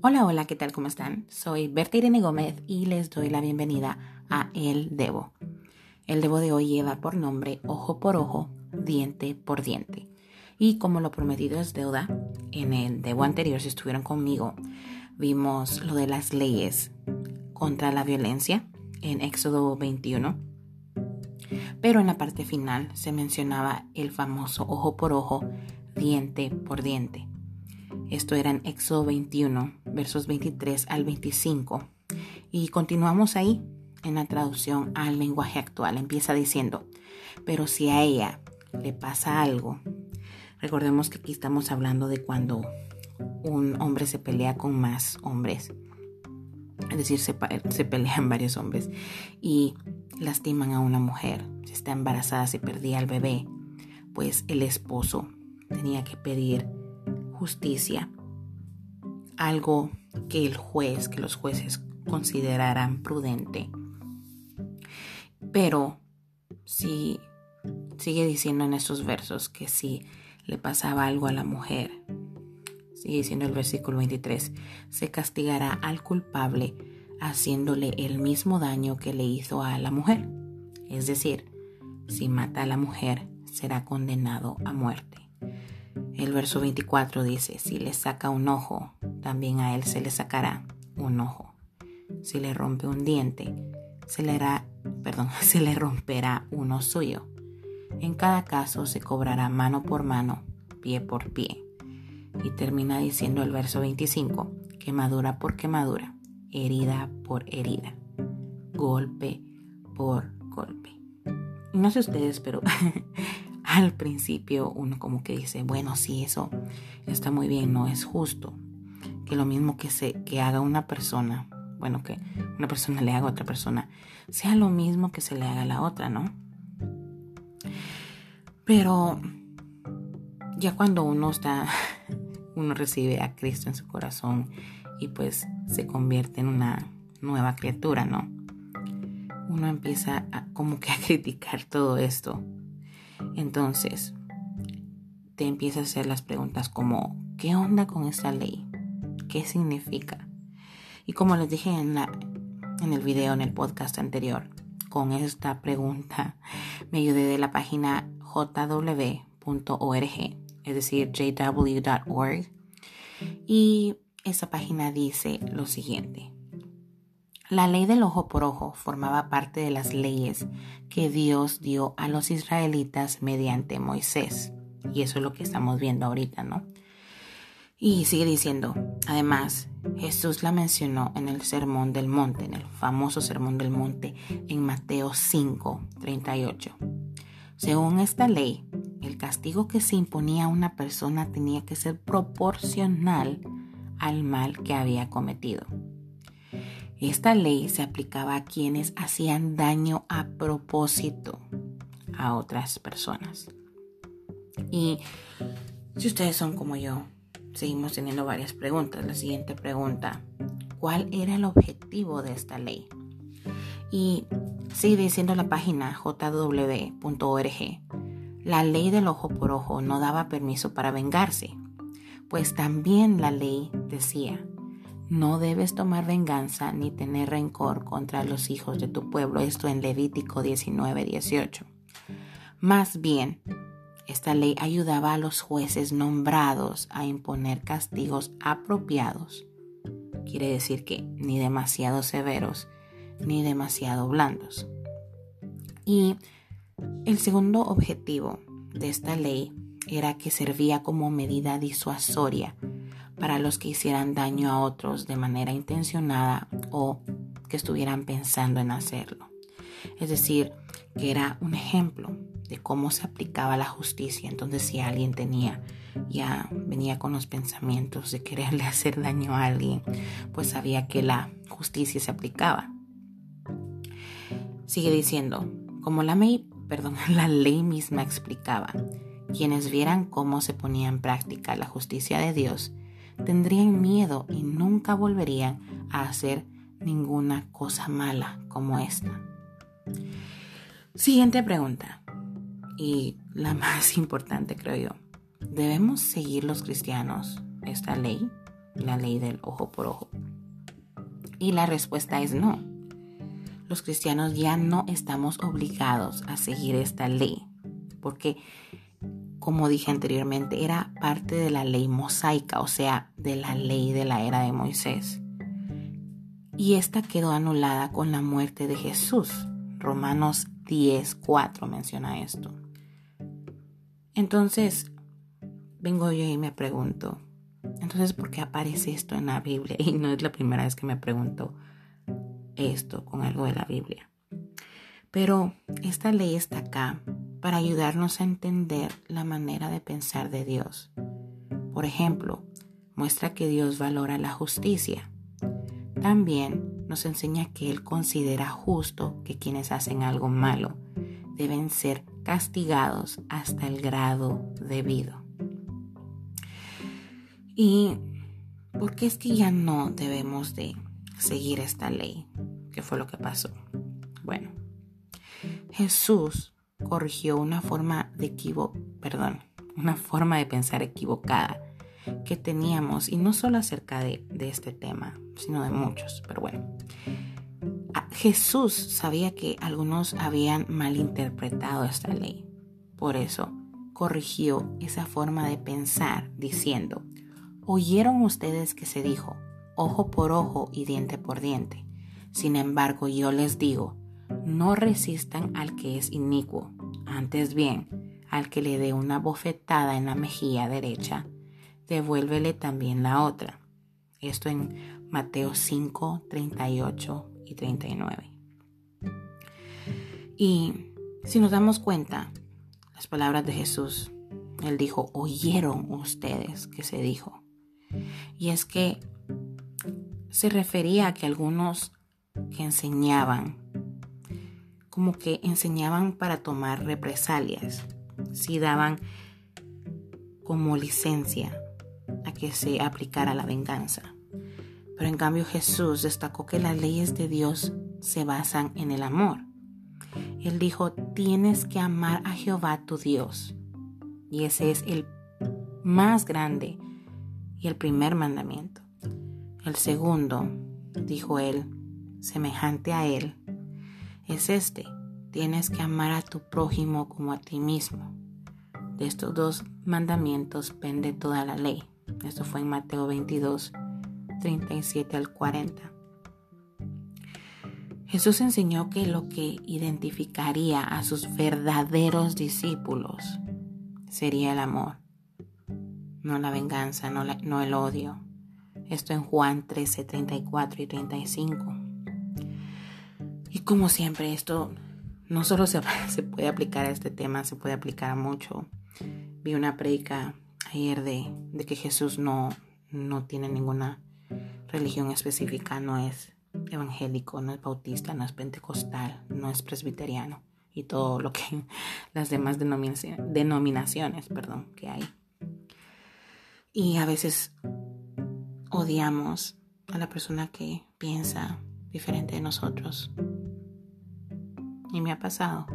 Hola, hola, ¿qué tal? ¿Cómo están? Soy Berta Irene Gómez y les doy la bienvenida a El Debo. El Debo de hoy lleva por nombre Ojo por Ojo, Diente por Diente. Y como lo prometido es deuda, en el Debo anterior, si estuvieron conmigo, vimos lo de las leyes contra la violencia en Éxodo 21. Pero en la parte final se mencionaba el famoso ojo por ojo, diente por diente. Esto era en Éxodo 21, versos 23 al 25. Y continuamos ahí en la traducción al lenguaje actual. Empieza diciendo, pero si a ella le pasa algo, recordemos que aquí estamos hablando de cuando un hombre se pelea con más hombres. Es decir, se, pelean varios hombres y lastiman a una mujer. Si está embarazada, se perdía el bebé, pues el esposo tenía que pedir justicia, algo que el juez, que los jueces consideraran prudente. Pero si sigue diciendo en estos versos que si le pasaba algo a la mujer, sigue diciendo el versículo 23, se castigará al culpable haciéndole el mismo daño que le hizo a la mujer. Es decir, si mata a la mujer, será condenado a muerte. El verso 24 dice, si le saca un ojo, también a él se le sacará un ojo. Si le rompe un diente, se le, hará, se le romperá uno suyo. En cada caso se cobrará mano por mano, pie por pie. Y termina diciendo el verso 25, quemadura por quemadura, herida por herida, golpe por golpe. No sé ustedes, pero al principio uno como que dice, bueno, sí, eso está muy bien, no es justo. Que lo mismo que, se, que haga una persona, bueno, que una persona le haga a otra persona, sea lo mismo que se le haga a la otra, ¿no? Pero ya cuando uno está, uno recibe a Cristo en su corazón y pues se convierte en una nueva criatura, ¿no? Uno empieza como que a criticar todo esto entonces, te empiezas a hacer las preguntas como, ¿qué onda con esta ley? ¿Qué significa? Y como les dije en, la, en el video, en el podcast anterior, con esta pregunta me ayudé de la página jw.org, es decir, jw.org. Y esa página dice lo siguiente. La ley del ojo por ojo formaba parte de las leyes que Dios dio a los israelitas mediante Moisés. Y eso es lo que estamos viendo ahorita, ¿no? Y sigue diciendo, además, Jesús la mencionó en el Sermón del Monte, en el famoso Sermón del Monte, en Mateo 5, 38. Según esta ley, el castigo que se imponía a una persona tenía que ser proporcional al mal que había cometido. Esta ley se aplicaba a quienes hacían daño a propósito a otras personas. Y si ustedes son como yo, seguimos teniendo varias preguntas. La siguiente pregunta, ¿cuál era el objetivo de esta ley? Y sigue diciendo la página jw.org, la ley del ojo por ojo no daba permiso para vengarse, pues también la ley decía, no debes tomar venganza ni tener rencor contra los hijos de tu pueblo. Esto en Levítico 19, 18. Más bien, esta ley ayudaba a los jueces nombrados a imponer castigos apropiados. Quiere decir que ni demasiado severos ni demasiado blandos. Y el segundo objetivo de esta ley era que servía como medida disuasoria para los que hicieran daño a otros de manera intencionada o que estuvieran pensando en hacerlo. Es decir, que era un ejemplo de cómo se aplicaba la justicia. Entonces, si alguien tenía ya venía con los pensamientos de quererle hacer daño a alguien, pues sabía que la justicia se aplicaba. Sigue diciendo, como la ley, perdón, la ley misma explicaba, quienes vieran cómo se ponía en práctica la justicia de Dios tendrían miedo y nunca volverían a hacer ninguna cosa mala como esta. Siguiente pregunta, y la más importante creo yo. ¿Debemos seguir los cristianos esta ley? la ley del ojo por ojo? Y la respuesta es no. Los cristianos ya no estamos obligados a seguir esta ley, porque, como dije anteriormente, era parte de la ley mosaica, o sea, de la ley de la era de Moisés. Y esta quedó anulada con la muerte de Jesús. Romanos 10.4 menciona esto. Entonces, vengo yo y me pregunto, entonces, ¿por qué aparece esto en la Biblia? Y no es la primera vez que me pregunto esto con algo de la Biblia. Pero esta ley está acá para ayudarnos a entender la manera de pensar de Dios. Por ejemplo, muestra que Dios valora la justicia. También nos enseña que Él considera justo que quienes hacen algo malo deben ser castigados hasta el grado debido. ¿Y por qué es que ya no debemos de seguir esta ley? ¿Qué fue lo que pasó? Bueno, Jesús corrigió una forma de perdón, una forma de pensar equivocada que teníamos, y no solo acerca de, de este tema, sino de muchos, pero bueno. Jesús sabía que algunos habían malinterpretado esta ley. Por eso corrigió esa forma de pensar diciendo, Oyeron ustedes que se dijo, ojo por ojo y diente por diente. Sin embargo, yo les digo, no resistan al que es inicuo, antes bien, al que le dé una bofetada en la mejilla derecha, devuélvele también la otra. Esto en Mateo 5, 38 y 39. Y si nos damos cuenta, las palabras de Jesús, Él dijo, oyeron ustedes que se dijo. Y es que se refería a que algunos que enseñaban, como que enseñaban para tomar represalias, si daban como licencia a que se aplicara la venganza. Pero en cambio Jesús destacó que las leyes de Dios se basan en el amor. Él dijo, tienes que amar a Jehová tu Dios. Y ese es el más grande y el primer mandamiento. El segundo, dijo él, semejante a él, es este, tienes que amar a tu prójimo como a ti mismo. De estos dos mandamientos pende toda la ley. Esto fue en Mateo 22, 37 al 40. Jesús enseñó que lo que identificaría a sus verdaderos discípulos sería el amor no la venganza, no, no el odio. Esto en Juan 13, 34 y 35. Y como siempre, esto no solo se, se, puede aplicar a este tema, se puede aplicar a mucho. Vi una predica ayer de, de que Jesús no, no tiene ninguna religión específica, no es evangélico, no es bautista, no es pentecostal, no es presbiteriano y todo lo que las demás denominaciones, denominaciones perdón, que hay. Y a veces odiamos a la persona que piensa diferente de nosotros. Y me ha pasado.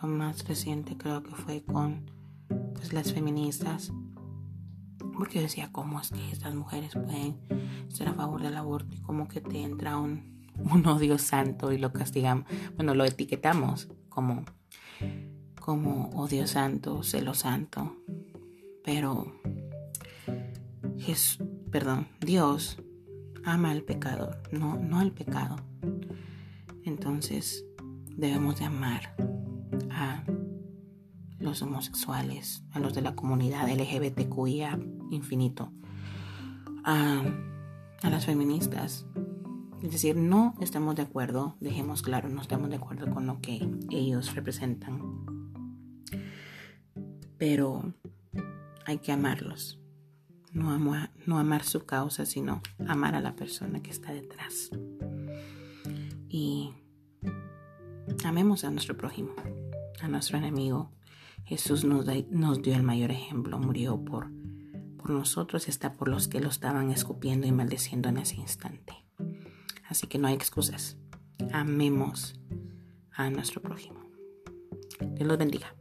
lo más reciente creo que fue con pues, las feministas. Porque yo decía, ¿cómo es que estas mujeres pueden ser a favor del aborto? Y como que te entra un, un odio santo y lo castigamos. Bueno, lo etiquetamos como como odio santo, celo santo. Pero Jesús, perdón, Dios ama al pecador, no, no al pecado. Entonces debemos de amar a los homosexuales, a los de la comunidad LGBTQIA infinito, a, a las feministas. Es decir, no estamos de acuerdo, dejemos claro, no estamos de acuerdo con lo que ellos representan pero hay que amarlos. No, no amar su causa, sino amar a la persona que está detrás. Y amemos a nuestro prójimo, a nuestro enemigo. Jesús nos, nos dio el mayor ejemplo, murió por, por nosotros y está por los que lo estaban escupiendo y maldeciendo en ese instante. Así que no hay excusas. Amemos a nuestro prójimo. Dios los bendiga.